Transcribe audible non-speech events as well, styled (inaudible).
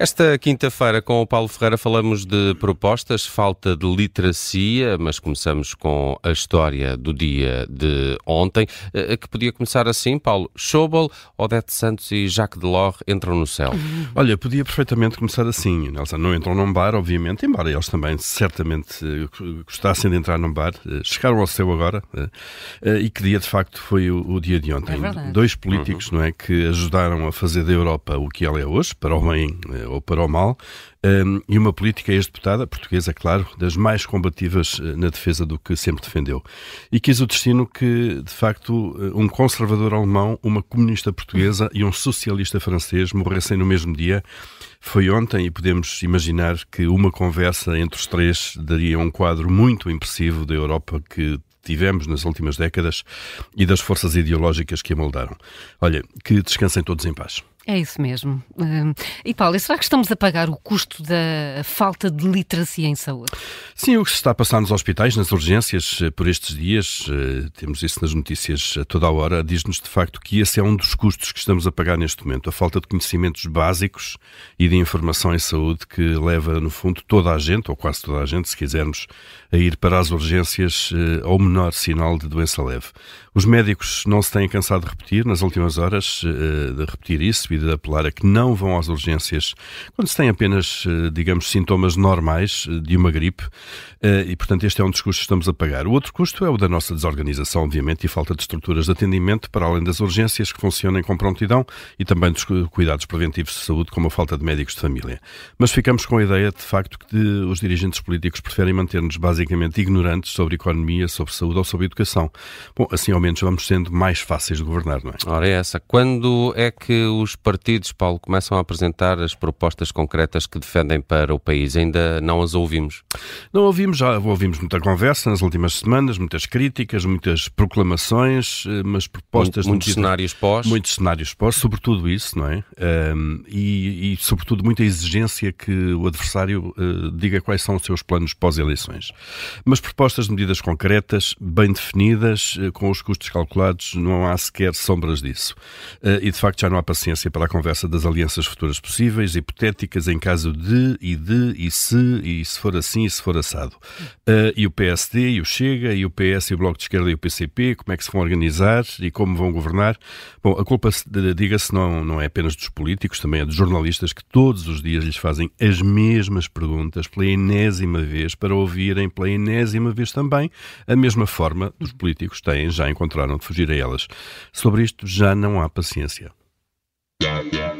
Esta quinta-feira, com o Paulo Ferreira, falamos de propostas, falta de literacia, mas começamos com a história do dia de ontem, eh, que podia começar assim, Paulo. Schobel, Odete Santos e Jacques Delors entram no céu. (laughs) Olha, podia perfeitamente começar assim. Eles não entram num bar, obviamente, embora eles também certamente eh, gostassem de entrar num bar. Eh, chegaram ao céu agora. E que dia, de facto, foi o, dia de ontem. É Dois políticos, uhum. não é, que ajudaram a fazer da Europa o que ela é hoje, para o bem ou para o mal, um, e uma política ex-deputada, portuguesa, claro, das mais combativas eh, na defesa do que sempre defendeu. E quis o destino que, de facto, eh, um conservador alemão, uma comunista portuguesa e um socialista francês morressem no mesmo dia. Foi ontem e podemos imaginar que uma conversa entre os três daria um quadro muito impressivo da Europa que tivemos nas últimas décadas e das forças ideológicas que a moldaram. Olha, que descansem todos em paz. É isso mesmo. Hum, e Paulo, será que estamos a pagar o custo da falta de literacia em saúde? Sim, o que se está a passar nos hospitais, nas urgências, eh, por estes dias, eh, temos isso nas notícias a toda a hora, diz-nos de facto que esse é um dos custos que estamos a pagar neste momento. A falta de conhecimentos básicos e de informação em saúde que leva, no fundo, toda a gente, ou quase toda a gente, se quisermos, a ir para as urgências eh, ao menor sinal de doença leve. Os médicos não se têm cansado de repetir, nas últimas horas, de repetir isso e de apelar a que não vão às urgências quando se tem apenas, eh, digamos, sintomas normais eh, de uma gripe eh, e, portanto, este é um dos custos que estamos a pagar. O outro custo é o da nossa desorganização, obviamente, e falta de estruturas de atendimento, para além das urgências que funcionem com prontidão e também dos cuidados preventivos de saúde, como a falta de médicos de família. Mas ficamos com a ideia, de facto, que os dirigentes políticos preferem manter-nos basicamente ignorantes sobre economia, sobre saúde ou sobre educação. Bom, assim ao menos vamos sendo mais fáceis de governar, não é? Ora, é essa. Quando é que os partidos, Paulo, começam a apresentar as propostas concretas que defendem para o país? Ainda não as ouvimos? Não ouvimos, já ouvimos muita conversa nas últimas semanas, muitas críticas, muitas proclamações, eh, mas propostas... Muitos medida, cenários pós. Muitos cenários pós, sobretudo isso, não é? Um, e, e, sobretudo, muita exigência que o adversário uh, diga quais são os seus planos pós-eleições. Mas propostas de medidas concretas, bem definidas, uh, com os custos calculados, não há sequer sombras disso. Uh, e, de facto, já não há paciência para a conversa das alianças futuras possíveis, hipotéticas, em caso de, e de, e se, e se for assim, e se for assado. Uh, e o PSD, e o Chega, e o PS, e o Bloco de Esquerda, e o PCP, como é que se vão organizar e como vão governar. Bom, a culpa, diga-se, não, não é apenas dos políticos, também é dos jornalistas que todos os dias lhes fazem as mesmas perguntas pela enésima vez, para ouvirem pela enésima vez também a mesma forma dos políticos têm, já encontraram de fugir a elas. Sobre isto já não há paciência.